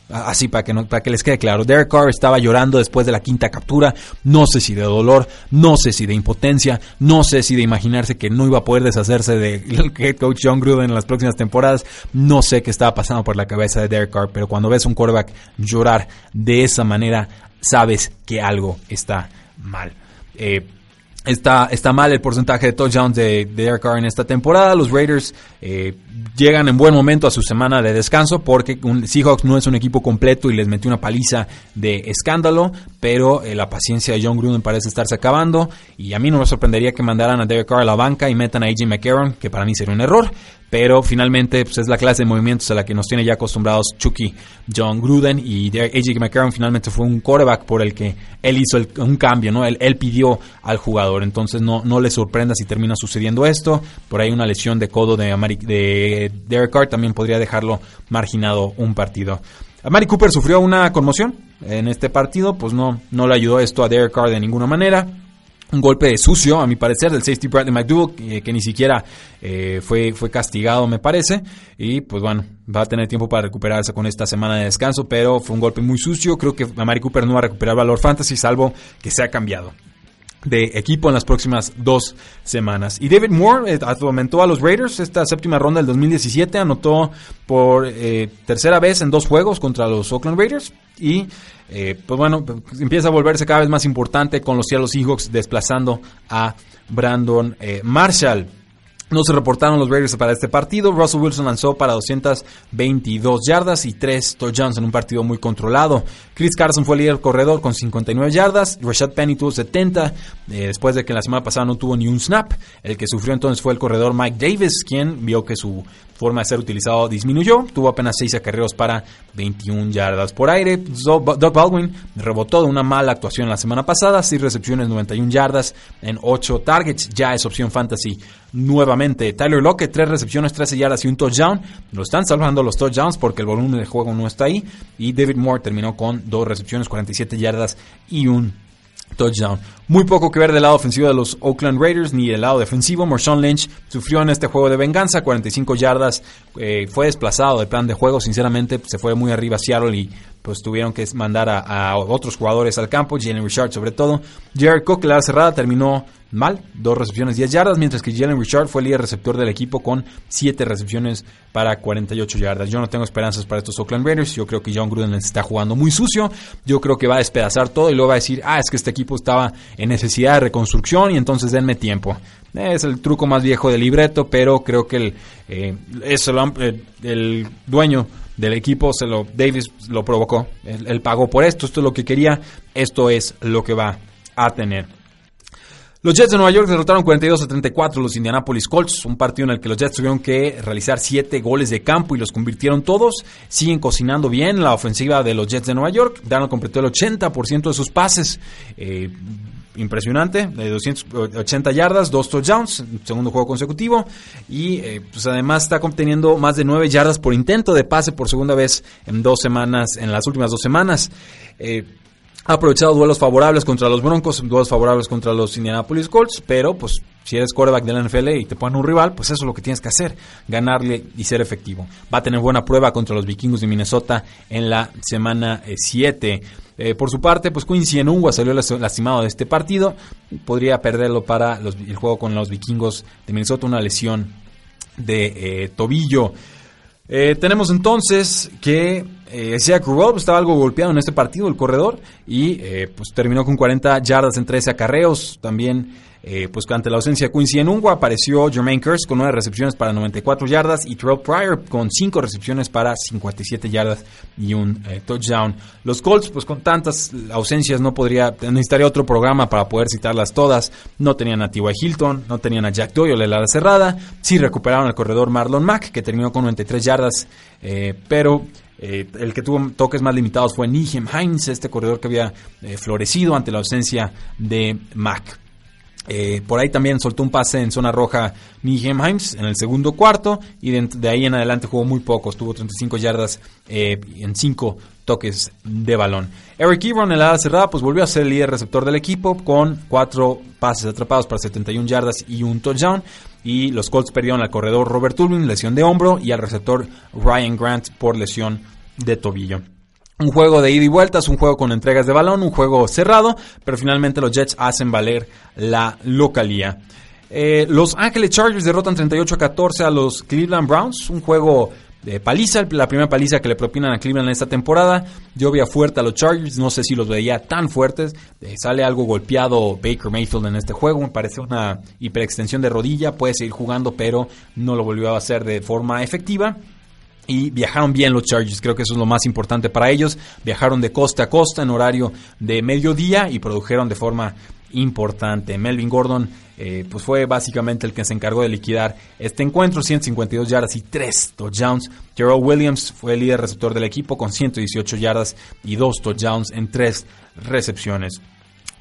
Así para que, no, para que les quede claro, Derek Carr estaba llorando después de la quinta captura, no sé si de dolor, no sé si de impotencia, no sé si de imaginarse que no iba a poder deshacerse del head coach John Gruden en las próximas temporadas, no sé qué estaba pasando por la cabeza de Derek Carr, pero cuando ves un quarterback llorar de esa manera, sabes que algo está mal. Eh, Está, está mal el porcentaje de touchdowns de, de Derek Carr en esta temporada. Los Raiders eh, llegan en buen momento a su semana de descanso porque un, Seahawks no es un equipo completo y les metió una paliza de escándalo, pero eh, la paciencia de John Gruden parece estarse acabando y a mí no me sorprendería que mandaran a Derek Carr a la banca y metan a AJ McCarron, que para mí sería un error, pero finalmente pues, es la clase de movimientos a la que nos tiene ya acostumbrados Chucky, John Gruden y AJ McCarron finalmente fue un quarterback por el que él hizo un cambio, ¿no? Él, él, pidió al jugador, entonces no, no le sorprenda si termina sucediendo esto, por ahí una lesión de codo de, de Derek Carr también podría dejarlo marginado un partido. Mari Cooper sufrió una conmoción en este partido, pues no, no le ayudó esto a Derek Carr de ninguna manera un golpe sucio, a mi parecer, del safety Bradley McDougall, que, que ni siquiera eh, fue, fue castigado, me parece. Y pues bueno, va a tener tiempo para recuperarse con esta semana de descanso, pero fue un golpe muy sucio. Creo que Amari Cooper no va a recuperar valor fantasy, salvo que se ha cambiado de equipo en las próximas dos semanas. Y David Moore eh, aumentó a los Raiders esta séptima ronda del 2017, anotó por eh, tercera vez en dos juegos contra los Oakland Raiders y eh, pues bueno, empieza a volverse cada vez más importante con los Seattle Seahawks desplazando a Brandon Marshall. No se reportaron los Raiders para este partido. Russell Wilson lanzó para 222 yardas y 3 touchdowns en un partido muy controlado. Chris Carson fue el líder corredor con 59 yardas. Rashad Penny tuvo 70 eh, después de que la semana pasada no tuvo ni un snap. El que sufrió entonces fue el corredor Mike Davis, quien vio que su forma de ser utilizado disminuyó. Tuvo apenas 6 acarreos para 21 yardas por aire. Doug Baldwin rebotó de una mala actuación la semana pasada. 6 recepciones, 91 yardas en 8 targets. Ya es opción fantasy nuevamente. Tyler Lockett, 3 recepciones, 13 yardas y un touchdown. Lo están salvando los touchdowns porque el volumen de juego no está ahí. Y David Moore terminó con 2 recepciones, 47 yardas y un touchdown. Muy poco que ver del lado ofensivo de los Oakland Raiders ni del lado defensivo. Marshawn Lynch sufrió en este juego de venganza, 45 yardas, eh, fue desplazado de plan de juego, sinceramente se fue muy arriba Seattle y pues tuvieron que mandar a, otros jugadores al campo, Jalen Richard sobre todo. Jared Cook, la cerrada, terminó mal, dos recepciones, 10 yardas, mientras que Jalen Richard fue el líder receptor del equipo con 7 recepciones para 48 yardas. Yo no tengo esperanzas para estos Oakland Raiders, yo creo que John Gruden les está jugando muy sucio, yo creo que va a despedazar todo y luego va a decir, ah, es que este equipo estaba en necesidad de reconstrucción y entonces denme tiempo. Es el truco más viejo del libreto, pero creo que eh, eh, el dueño del equipo, se lo, Davis lo provocó. Él, pagó por esto, esto es lo que quería, esto es lo que va a tener. Los Jets de Nueva York derrotaron 42 a 34 a los Indianapolis Colts, un partido en el que los Jets tuvieron que realizar 7 goles de campo y los convirtieron todos. Siguen cocinando bien la ofensiva de los Jets de Nueva York. Darnold completó el 80% de sus pases. Eh, impresionante, de 280 yardas, dos touchdowns, segundo juego consecutivo y eh, pues además está obteniendo más de 9 yardas por intento de pase por segunda vez en dos semanas, en las últimas dos semanas. Eh, ha aprovechado duelos favorables contra los Broncos, duelos favorables contra los Indianapolis Colts, pero pues si eres quarterback de la NFL y te ponen un rival, pues eso es lo que tienes que hacer, ganarle y ser efectivo. Va a tener buena prueba contra los vikingos de Minnesota en la semana 7. Eh, eh, por su parte, pues Quincy Enungua salió lastimado de este partido, podría perderlo para el juego con los vikingos de Minnesota, una lesión de eh, tobillo. tenemos entonces que eh, Zach estaba algo golpeado en este partido, el corredor, y eh, pues terminó con 40 yardas en 13 acarreos. También, eh, pues ante la ausencia de Quincy Enungua, apareció Jermaine Curse con 9 recepciones para 94 yardas y Terrell Pryor con 5 recepciones para 57 yardas y un eh, touchdown. Los Colts, pues con tantas ausencias, no podría, necesitaría otro programa para poder citarlas todas. No tenían a T.Y. Hilton, no tenían a Jack Doyle, la cerrada. Sí recuperaron al corredor Marlon Mack, que terminó con 93 yardas, pero eh, el que tuvo toques más limitados fue Nijem Heinz, este corredor que había eh, florecido ante la ausencia de Mack. Eh, por ahí también soltó un pase en zona roja Nijem Heinz en el segundo cuarto y de, ahí en adelante jugó muy poco, estuvo 35 yardas en 5 toques de balón. Eric Ebron en la cerrada pues volvió a ser el líder receptor del equipo con 4 pases atrapados para 71 yardas y un touchdown y los Colts perdieron al corredor Robert Turbin, lesión de hombro, y al receptor Ryan Grant por lesión de tobillo. Un juego de ida y vueltas, un juego con entregas de balón, un juego cerrado, pero finalmente los Jets hacen valer la localía. Eh, los Ángeles Chargers derrotan 38 a 14 a los Cleveland Browns, un juego de paliza, la primera paliza que le propinan a Cleveland en esta temporada. Lluvia fuerte a los Chargers, no sé si los veía tan fuertes. Eh, sale algo golpeado Baker Mayfield en este juego, me parece una hiperextensión de rodilla, puede seguir jugando, pero no lo volvió a hacer de forma efectiva. Y viajaron bien los Chargers, creo que eso es lo más importante para ellos. Viajaron de costa a costa en horario de mediodía y produjeron de forma importante. Melvin Gordon eh, pues fue básicamente el que se encargó de liquidar este encuentro, 152 yardas y 3 touchdowns. Gerald Williams fue el líder receptor del equipo con 118 yardas y 2 touchdowns en 3 recepciones.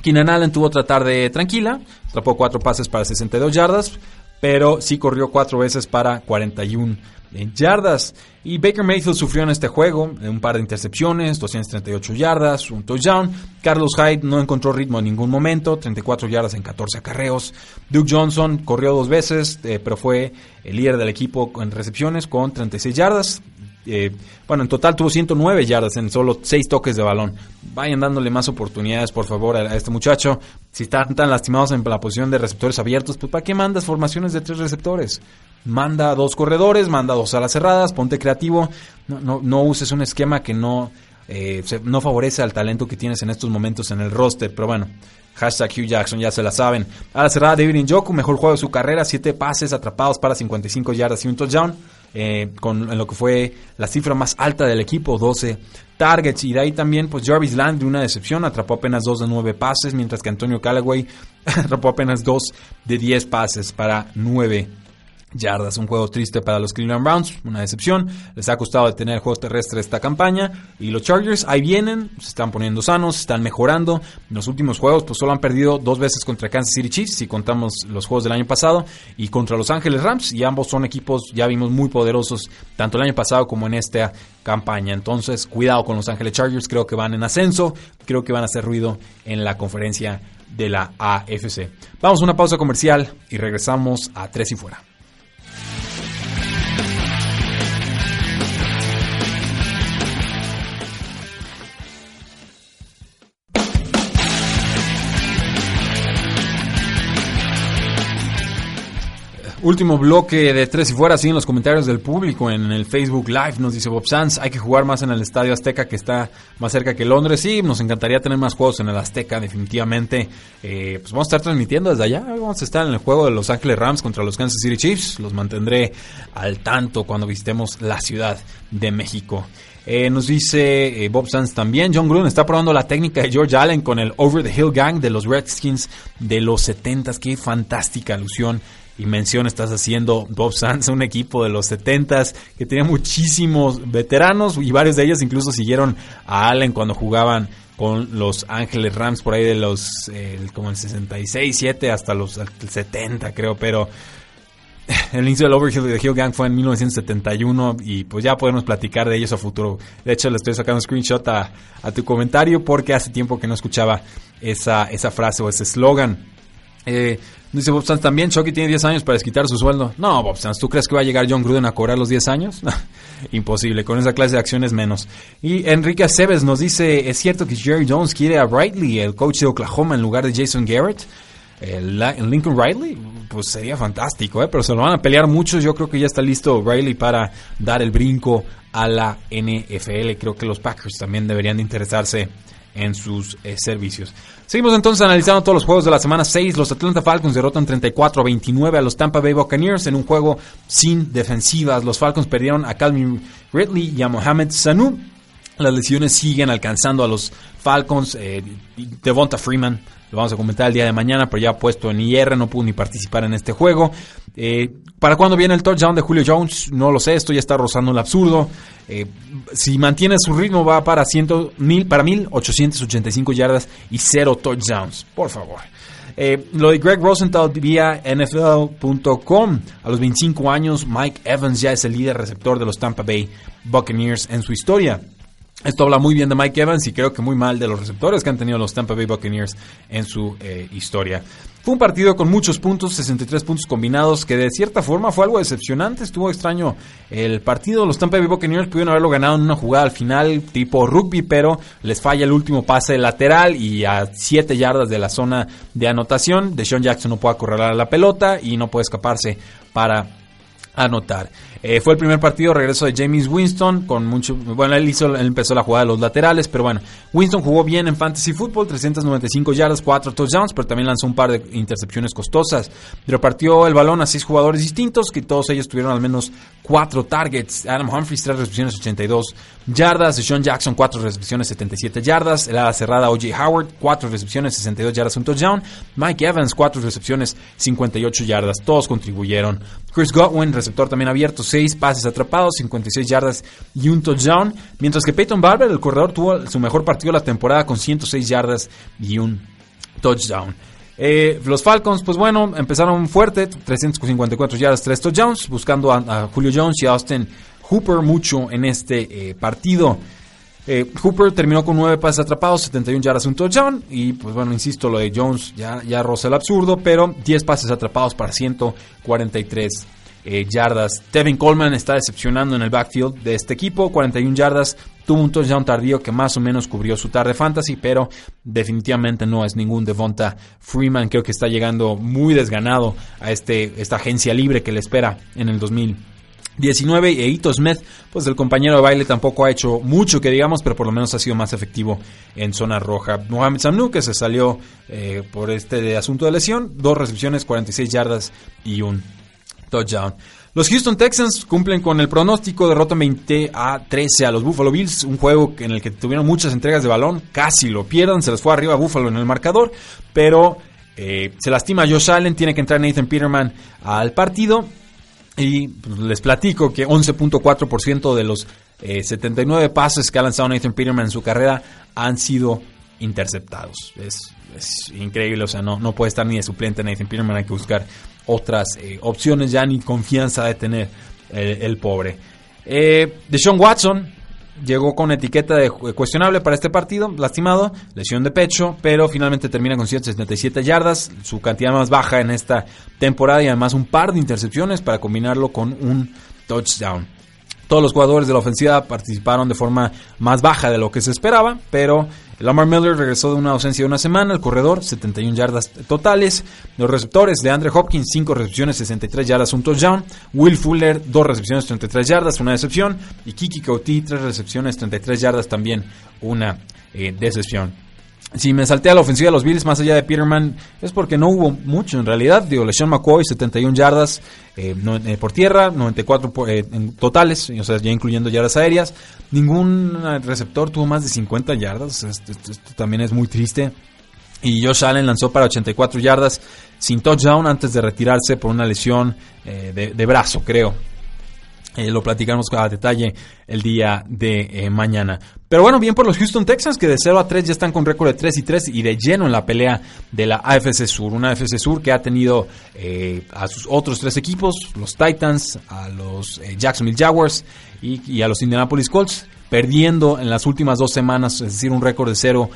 Keenan Allen tuvo otra tarde tranquila, atrapó 4 pases para 62 yardas, pero sí corrió 4 veces para 41 en yardas. Y Baker Mayfield sufrió en este juego un par de intercepciones, 238 yardas, un touchdown. Carlos Hyde no encontró ritmo en ningún momento, 34 yardas en 14 acarreos. Duke Johnson corrió dos veces, eh, pero fue el líder del equipo en recepciones con 36 yardas. Eh, bueno, en total tuvo 109 yardas en solo 6 toques de balón. Vayan dándole más oportunidades, por favor, a, este muchacho. Si están tan lastimados en la posición de receptores abiertos, pues ¿para qué mandas formaciones de tres receptores? Manda dos corredores, manda dos alas cerradas, ponte creativo. No, no, no uses un esquema que no, eh, no favorece al talento que tienes en estos momentos en el roster. Pero bueno, hashtag Hugh Jackson, ya se la saben. Ala cerrada, David Njoku, mejor juego de su carrera, siete pases atrapados para 55 yardas y un touchdown. Eh, con lo que fue la cifra más alta del equipo, 12 targets. Y de ahí también, pues Jarvis Landry, una decepción, atrapó apenas 2 de 9 pases, mientras que Antonio Callaway atrapó apenas 2 de 10 pases para 9 yardas. Un juego triste para los Cleveland Browns, una decepción. Les ha costado detener el juego terrestre esta campaña. Y los Chargers ahí vienen, se están poniendo sanos, están mejorando. En los últimos juegos, pues solo han perdido dos veces contra Kansas City Chiefs, si contamos los juegos del año pasado, y contra Los Ángeles Rams. Y ambos son equipos, ya vimos, muy poderosos, tanto el año pasado como en esta campaña. Entonces, cuidado con Los Ángeles Chargers, creo que van en ascenso, creo que van a hacer ruido en la conferencia de la AFC. Vamos a una pausa comercial y regresamos a Tres y Fuera. Último bloque de tres y fuera, siguen los comentarios del público en el Facebook Live. Nos dice Bob Sanz, hay que jugar más en el Estadio Azteca que está más cerca que Londres. Sí, nos encantaría tener más juegos en el Azteca, definitivamente. Eh, pues vamos a estar transmitiendo desde allá. Vamos a estar en el juego de Los Ángeles Rams contra los Kansas City Chiefs. Los mantendré al tanto cuando visitemos la Ciudad de México. Eh, nos dice eh, Bob Sanz también. John Gruden está probando la técnica de George Allen con el Over the Hill Gang de los Redskins de los 70s. Qué fantástica alusión y mención estás haciendo Bob Sanz, un equipo de los 70s que tenía muchísimos veteranos y varios de ellos incluso siguieron a Allen cuando jugaban con los Ángeles Rams por ahí de los como el 66, 7 hasta los 70 creo, pero el inicio del Overhill de Hill Gang fue en 1971 y pues ya podemos platicar de ellos a futuro. De hecho, le estoy sacando un screenshot a, tu comentario porque hace tiempo que no escuchaba esa, esa frase o ese eslogan. Eh, dice Bob Sanz también, Chucky tiene 10 años para desquitar su sueldo. No, Bob Sanz, ¿tú crees que va a llegar John Gruden a cobrar los 10 años? Imposible, con esa clase de acciones menos. Y Enrique Aceves nos dice, ¿es cierto que Jerry Jones quiere a Brightly, el coach de Oklahoma, en lugar de Jason Garrett? El, Lincoln Riley, pues sería fantástico, ¿eh? pero se lo van a pelear muchos. Yo creo que ya está listo Riley para dar el brinco a la NFL. Creo que los Packers también deberían de interesarse en sus eh, servicios. Seguimos entonces analizando todos los juegos de la semana 6. Los Atlanta Falcons derrotan 34 a 29 a los Tampa Bay Buccaneers en un juego sin defensivas. Los Falcons perdieron a Calvin Ridley y a Mohamed Sanu. Las lesiones siguen alcanzando a los Falcons. Eh, Devonta Freeman lo vamos a comentar el día de mañana, pero ya puesto en IR, no pudo ni participar en este juego. Eh, ¿Para cuándo viene el touchdown de Julio Jones? No lo sé, esto ya está rozando el absurdo. Eh, si mantiene su ritmo va para, ciento, mil, para 1885 yardas y cero touchdowns. Por favor. Eh, lo de Greg Rosenthal vía NFL.com. A los 25 años, Mike Evans ya es el líder receptor de los Tampa Bay Buccaneers en su historia. Esto habla muy bien de Mike Evans y creo que muy mal de los receptores que han tenido los Tampa Bay Buccaneers en su eh, historia. Fue un partido con muchos puntos, 63 puntos combinados, que de cierta forma fue algo decepcionante. Estuvo extraño el partido. Los Tampa Bay Buccaneers pudieron haberlo ganado en una jugada al final tipo rugby, pero les falla el último pase lateral y a 7 yardas de la zona de anotación. Deshaun Jackson no puede acorralar la pelota y no puede escaparse para anotar. Eh, fue el primer partido, regreso de James Winston, con mucho, bueno, él, hizo, él empezó la jugada de los laterales, pero bueno, Winston jugó bien en Fantasy Football, 395 yardas, 4 touchdowns, pero también lanzó un par de intercepciones costosas. Repartió el balón a 6 jugadores distintos, que todos ellos tuvieron al menos 4 targets. Adam Humphries, 3 recepciones, 82 yardas. Sean Jackson, 4 recepciones, 77 yardas. La cerrada O.J. Howard, 4 recepciones, 62 yardas, un touchdown. Mike Evans, 4 recepciones, 58 yardas. Todos contribuyeron. Chris Godwin, receptor también abierto, 6 pases atrapados, 56 yardas y un touchdown. Mientras que Peyton Barber, el corredor, tuvo su mejor partido de la temporada con 106 yardas y un touchdown. Eh, los Falcons, pues bueno, empezaron fuerte, 354 yardas, 3 touchdowns, buscando a, Julio Jones y a Austin Hooper mucho en este eh, partido. Eh, Hooper terminó con 9 pases atrapados, 71 yardas, un touchdown. Y pues bueno, insisto, lo de Jones ya, ya roza el absurdo, pero 10 pases atrapados para 143 eh, yardas. Tevin Coleman está decepcionando en el backfield de este equipo, 41 yardas. Tuvo un touchdown tardío que más o menos cubrió su tarde fantasy, pero definitivamente no es ningún Devonta Freeman. Creo que está llegando muy desganado a este, esta agencia libre que le espera en el 2000. 19 e Ito Smith, pues el compañero de baile tampoco ha hecho mucho que digamos, pero por lo menos ha sido más efectivo en zona roja. Mohamed Sanu, que se salió eh, por este asunto de lesión, dos recepciones, 46 yardas y un touchdown. Los Houston Texans cumplen con el pronóstico, derrota 20 a 13 a los Buffalo Bills, un juego en el que tuvieron muchas entregas de balón, casi lo pierdan, se les fue arriba a Buffalo en el marcador, pero eh, se lastima Josh Allen, tiene que entrar Nathan Peterman al partido y pues, les platico que 11.4% de los 79 eh, pases que ha lanzado Nathan Peterman en su carrera han sido interceptados. Es, increíble, o sea, no, no puede estar ni de suplente Nathan Peterman, hay que buscar otras eh, opciones ya ni confianza de tener el, pobre. Eh, Deshaun Watson llegó con etiqueta de cuestionable para este partido, lastimado, lesión de pecho, pero finalmente termina con 177 yardas, su cantidad más baja en esta temporada y además un par de intercepciones para combinarlo con un touchdown. Todos los jugadores de la ofensiva participaron de forma más baja de lo que se esperaba, pero Lamar Miller regresó de una ausencia de una semana, el corredor 71 yardas totales, los receptores de Andre Hopkins 5 recepciones, 63 yardas, un touchdown, Will Fuller 2 recepciones, 33 yardas, una decepción. Y Kiki Couty 3 recepciones, 33 yardas también una eh, decepción si me salté a la ofensiva de los Bills más allá de Peterman es porque no hubo mucho en realidad. Digo, LeSean McCoy 71 yardas eh, eh, por tierra, 94 eh, en totales, o sea, ya incluyendo yardas aéreas. Ningún receptor tuvo más de 50 yardas, esto, también es muy triste. Y Josh Allen lanzó para 84 yardas sin touchdown antes de retirarse por una lesión de brazo, creo. Eh, lo platicamos a detalle el día de eh, mañana. Pero bueno, bien por los Houston Texans que de 0 a 3 ya están con récord de 3 y 3 y de lleno en la pelea de la AFC Sur. Una AFC Sur que ha tenido eh, a sus otros tres equipos, los Titans, a los Jacksonville Jaguars y, a los Indianapolis Colts perdiendo en las últimas dos semanas, es decir, un récord de 0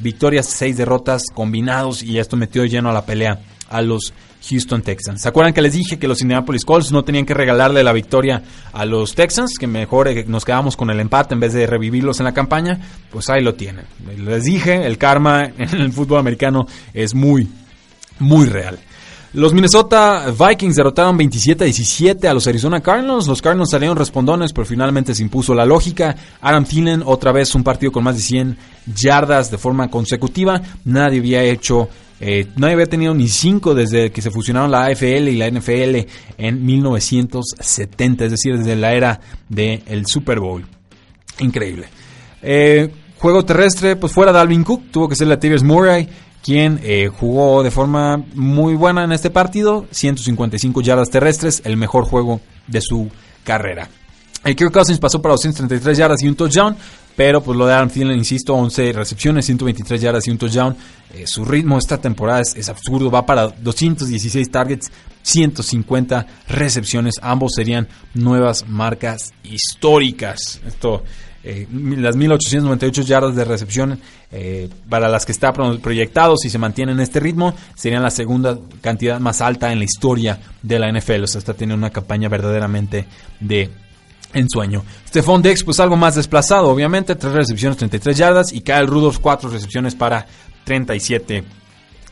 victorias, 6 derrotas combinados y esto metió de lleno a la pelea a los Houston Texans. ¿Se acuerdan que les dije que los Indianapolis Colts no tenían que regalarle la victoria a los Texans? Que mejor eh, nos quedamos con el empate en vez de revivirlos en la campaña. Pues ahí lo tienen. Les dije, el karma en el fútbol americano es muy, muy real. Los Minnesota Vikings derrotaron 27 17 a los Arizona Cardinals. Los Cardinals salieron respondones, pero finalmente se impuso la lógica. Adam Thielen, otra vez un partido con más de 100 yardas de forma consecutiva. Nadie había hecho eh, nadie había tenido ni cinco desde que se fusionaron la AFL y la NFL en 1970, es decir, desde la era del Super Bowl. Increíble. Eh, juego terrestre, pues fuera de Alvin Cook, tuvo que ser la Latavius Murray, quien eh, jugó de forma muy buena en este partido, 155 yardas terrestres, el mejor juego de su carrera. Kirk Cousins pasó para 233 yardas y un touchdown. Pero pues lo de Adam Thielen, insisto, 11 recepciones, 123 yardas y un touchdown. Eh, su ritmo esta temporada es, absurdo, va para 216 targets, 150 recepciones. Ambos serían nuevas marcas históricas. Esto, eh, las 1898 yardas de recepción eh, para las que está proyectado, si se mantiene en este ritmo, serían la segunda cantidad más alta en la historia de la NFL. O sea, está teniendo una campaña verdaderamente de en sueño. Stephon Dex, pues algo más desplazado, obviamente, 3 recepciones, 33 yardas, y Kyle Rudolph, 4 recepciones para 37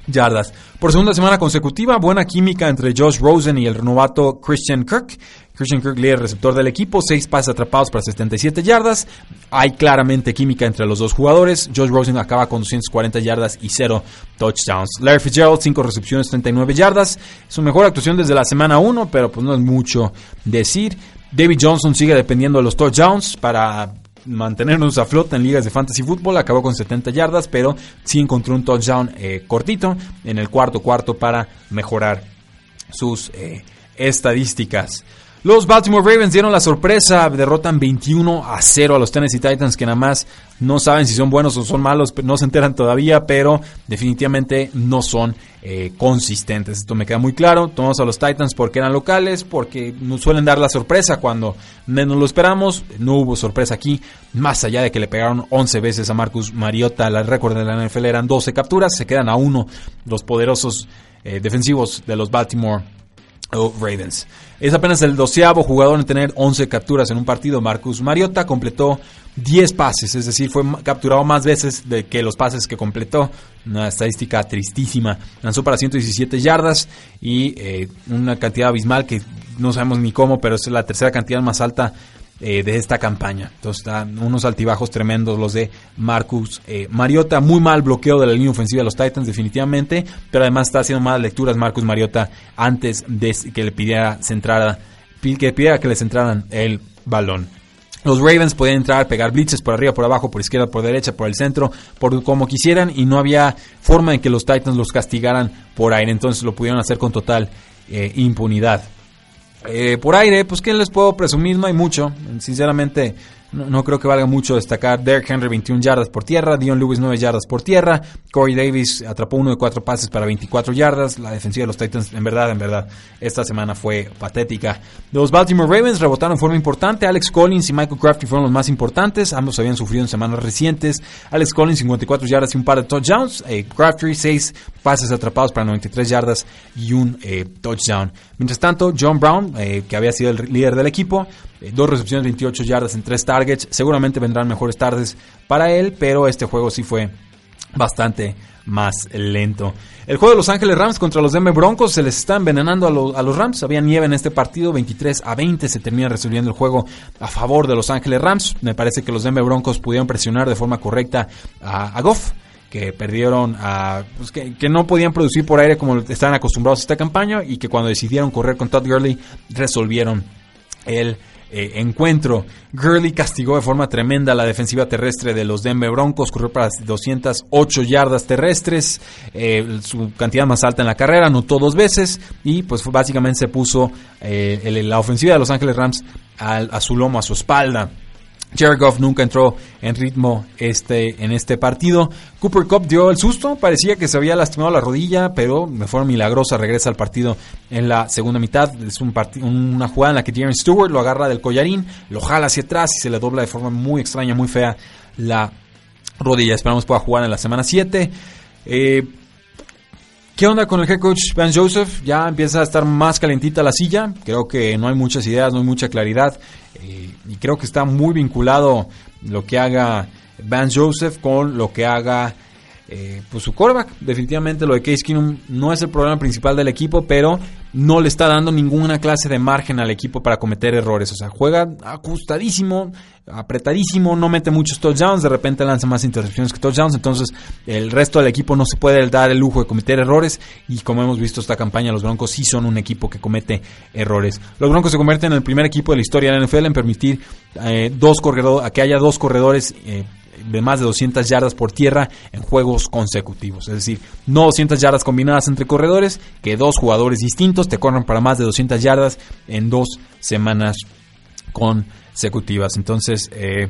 yardas. Por segunda semana consecutiva, buena química entre Josh Rosen y el renovato Christian Kirk. Christian Kirk, líder receptor del equipo, 6 pases atrapados para 77 yardas. Hay claramente química entre los dos jugadores. Josh Rosen acaba con 240 yardas y 0 touchdowns. Larry Fitzgerald, 5 recepciones, 39 yardas. Su mejor actuación desde la semana 1, pero pues no es mucho decir. David Johnson sigue dependiendo de los touchdowns para mantenernos a flota en ligas de fantasy fútbol. Acabó con 70 yardas, pero sí encontró un touchdown eh, cortito en el cuarto cuarto para mejorar sus eh, estadísticas. Los Baltimore Ravens dieron la sorpresa, derrotan 21 a 0 a los Tennessee Titans que nada más no saben si son buenos o son malos, no se enteran todavía, pero definitivamente no son eh, consistentes. Esto me queda muy claro. Tomamos a los Titans porque eran locales, porque nos suelen dar la sorpresa cuando menos lo esperamos. No hubo sorpresa aquí, más allá de que le pegaron 11 veces a Marcus Mariota. La récord de la NFL eran 12 capturas, se quedan a uno los poderosos eh, defensivos de los Baltimore Ravens. Es apenas el doceavo jugador en tener 11 capturas en un partido. Marcus Mariota completó 10 pases, es decir, fue capturado más veces de que los pases que completó. Una estadística tristísima. Lanzó para 117 yardas y eh, una cantidad abismal que no sabemos ni cómo, pero es la tercera cantidad más alta eh, de esta campaña. Entonces están unos altibajos tremendos los de Marcus eh, Mariota. Muy mal bloqueo de la línea ofensiva de los Titans definitivamente, pero además está haciendo malas lecturas Marcus Mariota antes de que le pidiera centrada, que pidiera que le centraran el balón. Los Ravens podían entrar, pegar blitzes por arriba, por abajo, por izquierda, por derecha, por el centro, por como quisieran y no había forma en que los Titans los castigaran por aire. Entonces lo pudieron hacer con total eh, impunidad. Eh, por aire, pues ¿qué les puedo presumir? No hay mucho. Sinceramente, no, creo que valga mucho destacar. Derek Henry 21 yardas por tierra, Dion Lewis 9 yardas por tierra, Corey Davis atrapó uno de cuatro pases para 24 yardas. La defensiva de los Titans, en verdad, en verdad, esta semana fue patética. Los Baltimore Ravens rebotaron en forma importante. Alex Collins y Michael Crafty fueron los más importantes. Ambos habían sufrido en semanas recientes. Alex Collins 54 yardas y un par de touchdowns. Eh, Crafty 6 pases atrapados para 93 yardas y un eh, touchdown. Mientras tanto, John Brown, eh, que había sido el líder del equipo, eh, dos recepciones, 28 yardas en tres targets. Seguramente vendrán mejores tardes para él, pero este juego sí fue bastante más lento. El juego de Los Ángeles Rams contra los Denver Broncos se les está envenenando a, los Rams. Había nieve en este partido, 23 a 20 se termina resolviendo el juego a favor de Los Ángeles Rams. Me parece que los Denver Broncos pudieron presionar de forma correcta a, Goff que perdieron a, pues que, que, no podían producir por aire como estaban acostumbrados a esta campaña y que cuando decidieron correr con Todd Gurley resolvieron el eh, encuentro. Gurley castigó de forma tremenda la defensiva terrestre de los Denver Broncos, corrió para 208 yardas terrestres, eh, su cantidad más alta en la carrera, anotó dos veces y pues básicamente se puso eh, la ofensiva de Los Ángeles Rams a su lomo, a su espalda. Jared Goff nunca entró en ritmo este, en este partido. Cooper Cup dio el susto, parecía que se había lastimado la rodilla, pero de forma milagrosa regresa al partido en la segunda mitad. Es un una jugada en la que Darren Stewart lo agarra del collarín, lo jala hacia atrás y se le dobla de forma muy extraña, muy fea la rodilla. Esperamos pueda jugar en la semana 7. Eh, ¿Qué onda con el head coach Ben Joseph? Ya empieza a estar más calentita la silla. Creo que no hay muchas ideas, no hay mucha claridad. Eh, y creo que está muy vinculado lo que haga Ben Joseph con lo que haga eh, pues su quarterback. Definitivamente lo de Case Keenum no es el problema principal del equipo, pero no le está dando ninguna clase de margen al equipo para cometer errores. O sea, juega ajustadísimo, apretadísimo, no mete muchos touchdowns, de repente lanza más intercepciones que touchdowns, entonces el resto del equipo no se puede dar el lujo de cometer errores y como hemos visto esta campaña, los Broncos sí son un equipo que comete errores. Los Broncos se convierten en el primer equipo de la historia de la NFL en permitir eh, dos corredores, a que haya dos corredores eh, de más de 200 yardas por tierra en juegos consecutivos. Es decir, no 200 yardas combinadas entre corredores, que dos jugadores distintos te corran para más de 200 yardas en dos semanas consecutivas. Entonces, eh,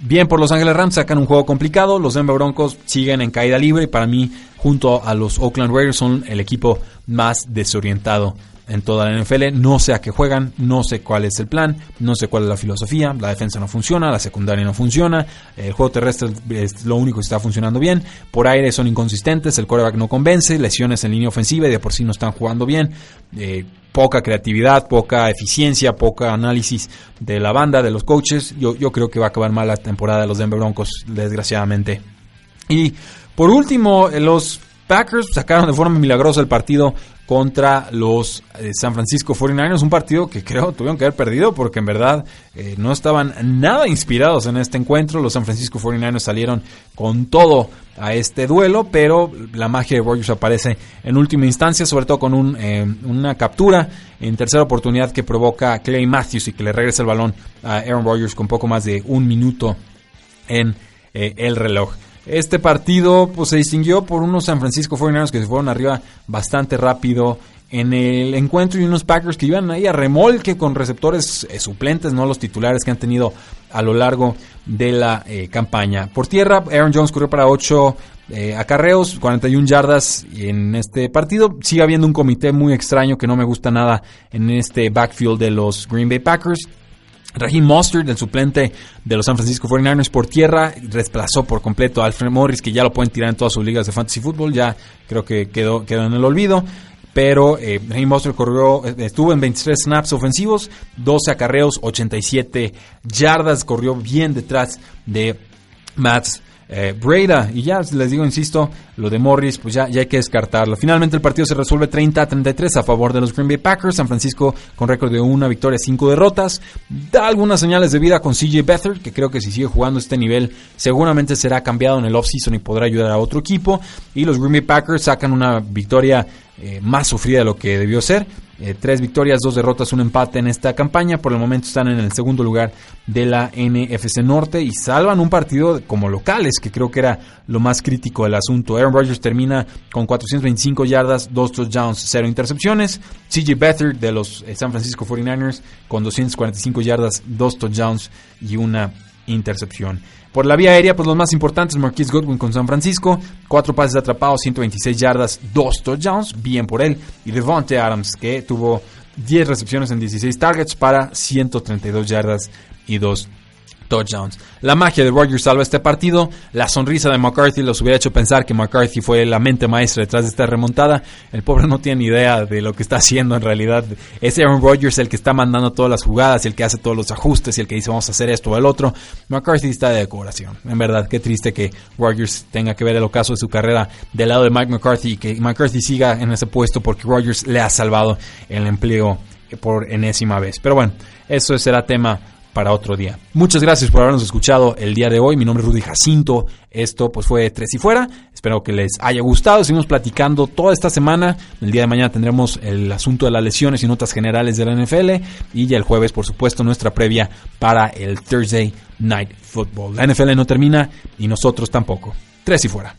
bien por Los Ángeles Rams, sacan un juego complicado. Los Denver Broncos siguen en caída libre y para mí, junto a los Oakland Raiders, son el equipo más desorientado en toda la NFL. No sé a qué juegan, no sé cuál es el plan, no sé cuál es la filosofía. La defensa no funciona, la secundaria no funciona, el juego terrestre es lo único que está funcionando bien. Por aire son inconsistentes, el quarterback no convence, lesiones en línea ofensiva y de por sí no están jugando bien. Eh, poca creatividad, poca eficiencia, poca análisis de la banda, de los coaches. Yo, yo creo que va a acabar mal la temporada de los Denver Broncos, desgraciadamente. Y por último, los Packers sacaron de forma milagrosa el partido contra los eh, San Francisco 49ers, un partido que creo tuvieron que haber perdido porque en verdad eh, no estaban nada inspirados en este encuentro. Los San Francisco 49ers salieron con todo a este duelo, pero la magia de Rodgers aparece en última instancia, sobre todo con un, eh, una captura en tercera oportunidad que provoca Clay Matthews y que le regresa el balón a Aaron Rodgers con poco más de un minuto en el reloj. Este partido pues, se distinguió por unos San Francisco 49ers que se fueron arriba bastante rápido en el encuentro y unos Packers que iban ahí a remolque con receptores eh, suplentes, no los titulares que han tenido a lo largo de la eh, campaña. Por tierra, Aaron Jones corrió para 8 eh, acarreos, 41 yardas en este partido. Sigue habiendo un comité muy extraño que no me gusta nada en este backfield de los Green Bay Packers. Raheem Mostert, el suplente de los San Francisco 49ers por tierra, desplazó por completo a Alfred Morris, que ya lo pueden tirar en todas sus ligas de fantasy fútbol, ya creo que quedó, quedó en el olvido. Pero eh, Raheem Mostert corrió, eh, estuvo en 23 snaps ofensivos, 12 acarreos, 87 yardas, corrió bien detrás de Matt eh, Breda. Y ya les digo, insisto, lo de Morris, pues ya, ya hay que descartarlo. Finalmente el partido se resuelve 30 a 33 a favor de los Green Bay Packers. San Francisco con récord de una victoria, cinco derrotas. Da algunas señales de vida con CJ Beathard, que creo que si sigue jugando este nivel, seguramente será cambiado en el offseason y podrá ayudar a otro equipo. Y los Green Bay Packers sacan una victoria eh, más sufrida de lo que debió ser. Eh, tres victorias, dos derrotas, un empate en esta campaña. Por el momento están en el segundo lugar de la NFC Norte y salvan un partido como locales, que creo que era lo más crítico del asunto. Aaron Rodgers termina con 425 yardas, dos touchdowns, cero intercepciones. CJ Beathard de los eh, San Francisco 49ers con 245 yardas, dos touchdowns y una intercepción. Por la vía aérea, pues los más importantes, Marquise Godwin con San Francisco, cuatro pases atrapados, 126 yardas, dos touchdowns, bien por él. Y Devontae Adams, que tuvo 10 recepciones en 16 targets para 132 yardas y dos touchdowns. La magia de Rogers salva este partido. La sonrisa de McCarthy los hubiera hecho pensar que McCarthy fue la mente maestra detrás de esta remontada. El pobre no tiene idea de lo que está haciendo en realidad. Es Aaron Rodgers el que está mandando todas las jugadas, el que hace todos los ajustes y el que dice vamos a hacer esto o el otro. McCarthy está de decoración. En verdad, qué triste que Rodgers tenga que ver el ocaso de su carrera del lado de Mike McCarthy y que McCarthy siga en ese puesto porque Rodgers le ha salvado el empleo por enésima vez. Pero bueno, eso será tema para otro día. Muchas gracias por habernos escuchado el día de hoy. Mi nombre es Rudy Jacinto. Esto pues fue Tres y Fuera. Espero que les haya gustado. Seguimos platicando toda esta semana. El día de mañana tendremos el asunto de las lesiones y notas generales de la NFL. Y ya el jueves, por supuesto, nuestra previa para el Thursday Night Football. La NFL no termina y nosotros tampoco. Tres y Fuera.